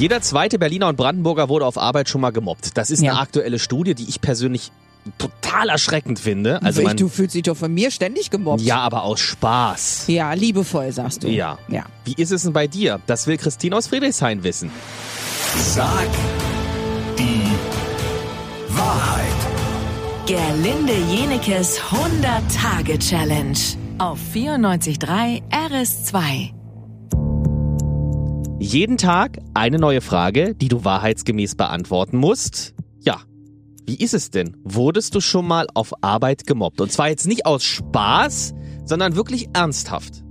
Jeder zweite Berliner und Brandenburger wurde auf Arbeit schon mal gemobbt. Das ist Ja. eine aktuelle Studie, die ich persönlich total erschreckend finde. Also Ich- man, du fühlst dich doch von mir ständig gemobbt. ja, aber aus Spaß. Ja, liebevoll, sagst du. Ja. Ja. Wie ist es denn bei dir? Das will Christine aus Friedrichshain wissen. Sag die Wahrheit. Gerlinde Jenekes 100-Tage-Challenge auf 94.3 RS2. Jeden Tag eine neue Frage, die du wahrheitsgemäß beantworten musst. Ja. Wie ist es denn? Wurdest du schon mal auf Arbeit gemobbt? Und zwar jetzt nicht aus Spaß, sondern wirklich ernsthaft.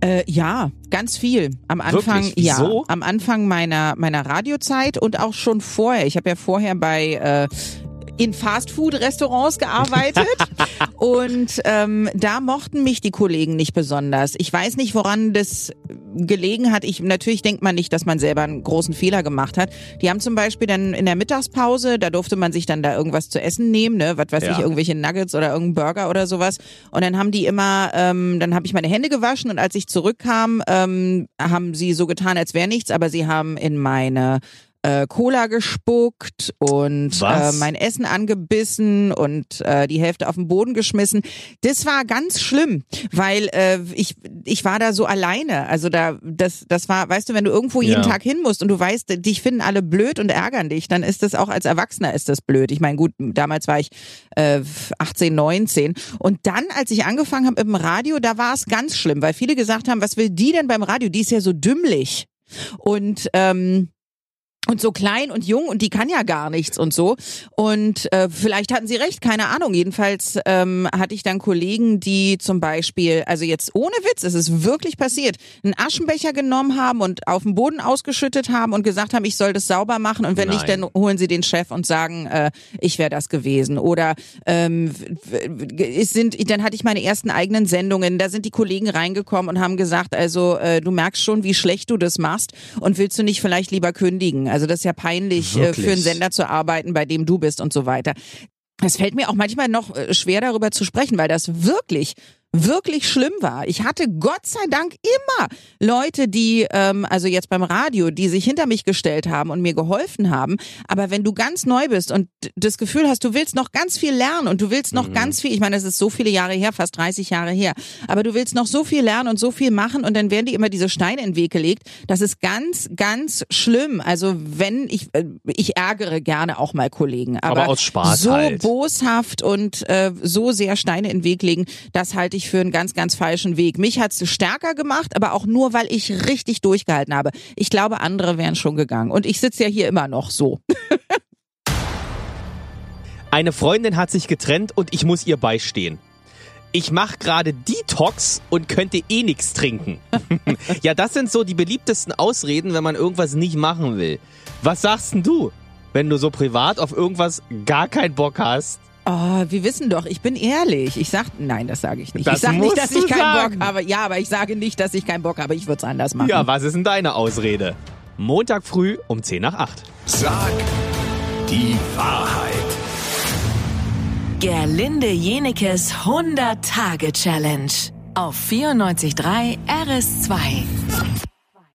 Äh, ja, ganz viel. Am Anfang, ja, am Anfang meiner meiner Radiozeit und auch schon vorher. Ich habe ja vorher bei äh, in Fastfood-Restaurants gearbeitet und ähm, da mochten mich die Kollegen nicht besonders. Ich weiß nicht, woran das gelegen hat. Ich natürlich denkt man nicht, dass man selber einen großen Fehler gemacht hat. Die haben zum Beispiel dann in der Mittagspause, da durfte man sich dann da irgendwas zu essen nehmen, ne, was weiß Ja. ich, irgendwelche Nuggets oder irgendein Burger oder sowas. Und dann haben die immer, ähm, dann habe ich meine Hände gewaschen und als ich zurückkam, ähm, haben sie so getan, als wäre nichts, aber sie haben in meine äh, Cola gespuckt und äh, mein Essen angebissen und äh, die Hälfte auf den Boden geschmissen. Das war ganz schlimm, weil äh, ich ich war da so alleine. Also da das das war, weißt du, wenn du irgendwo jeden Ja. Tag hin musst und du weißt, dich finden alle blöd und ärgern dich, dann ist das auch als Erwachsener ist das blöd. Ich meine, gut, damals war ich äh, 18, 19 und dann, als ich angefangen habe dem Radio, da war es ganz schlimm, weil viele gesagt haben, was will die denn beim Radio? Die ist ja so dümmlich und ähm, und so klein und jung und die kann ja gar nichts und so. Und äh, vielleicht hatten sie recht, keine Ahnung. Jedenfalls ähm, hatte ich dann Kollegen, die zum Beispiel, also jetzt ohne Witz, es ist wirklich passiert, einen Aschenbecher genommen haben und auf den Boden ausgeschüttet haben und gesagt haben, ich soll das sauber machen und wenn nicht, Nein. dann holen sie den Chef und sagen, äh, ich wäre das gewesen. Oder ähm, es sind, dann hatte ich meine ersten eigenen Sendungen, da sind die Kollegen reingekommen und haben gesagt, also äh, du merkst schon, wie schlecht du das machst und willst du nicht vielleicht lieber kündigen? Also das ist ja peinlich, äh, für einen Sender zu arbeiten, bei dem du bist und so weiter. Es fällt mir auch manchmal noch äh, schwer darüber zu sprechen, weil das wirklich wirklich schlimm war. Ich hatte Gott sei Dank immer Leute, die, ähm, also jetzt beim Radio, die sich hinter mich gestellt haben und mir geholfen haben. Aber wenn du ganz neu bist und das Gefühl hast, du willst noch ganz viel lernen und du willst noch ganz viel, ich meine, es ist so viele Jahre her, fast 30 Jahre her, aber du willst noch so viel lernen und so viel machen und dann werden dir immer diese Steine in den Weg gelegt. Das ist ganz, ganz schlimm. Also wenn ich, äh, ich ärgere gerne auch mal Kollegen, aber, Aber aus Spaß so halt. boshaft und äh, so sehr Steine in den Weg legen, das halte ich für einen ganz, ganz falschen Weg. Mich hat's stärker gemacht, aber auch nur, weil ich richtig durchgehalten habe. Ich glaube, andere wären schon gegangen. Und ich sitze ja hier immer noch so. Eine Freundin hat sich getrennt und ich muss ihr beistehen. Ich mache gerade Detox und könnte eh nix trinken. ja, das sind so die beliebtesten Ausreden, wenn man irgendwas nicht machen will. Was sagst denn du, wenn du so privat auf irgendwas gar keinen Bock hast? Oh, wir wissen doch, ich bin ehrlich. Ich sag, nein, das sage ich nicht. Das ich sage nicht, dass ich keinen sagen. Bock habe. Ja, aber ich sage nicht, dass ich keinen Bock habe. Ich würde es anders machen. Ja, was ist denn deine Ausrede? Montag früh um 10 nach 8. Sag die Wahrheit. Gerlinde Jenekes 100-Tage-Challenge auf 94.3 RS2.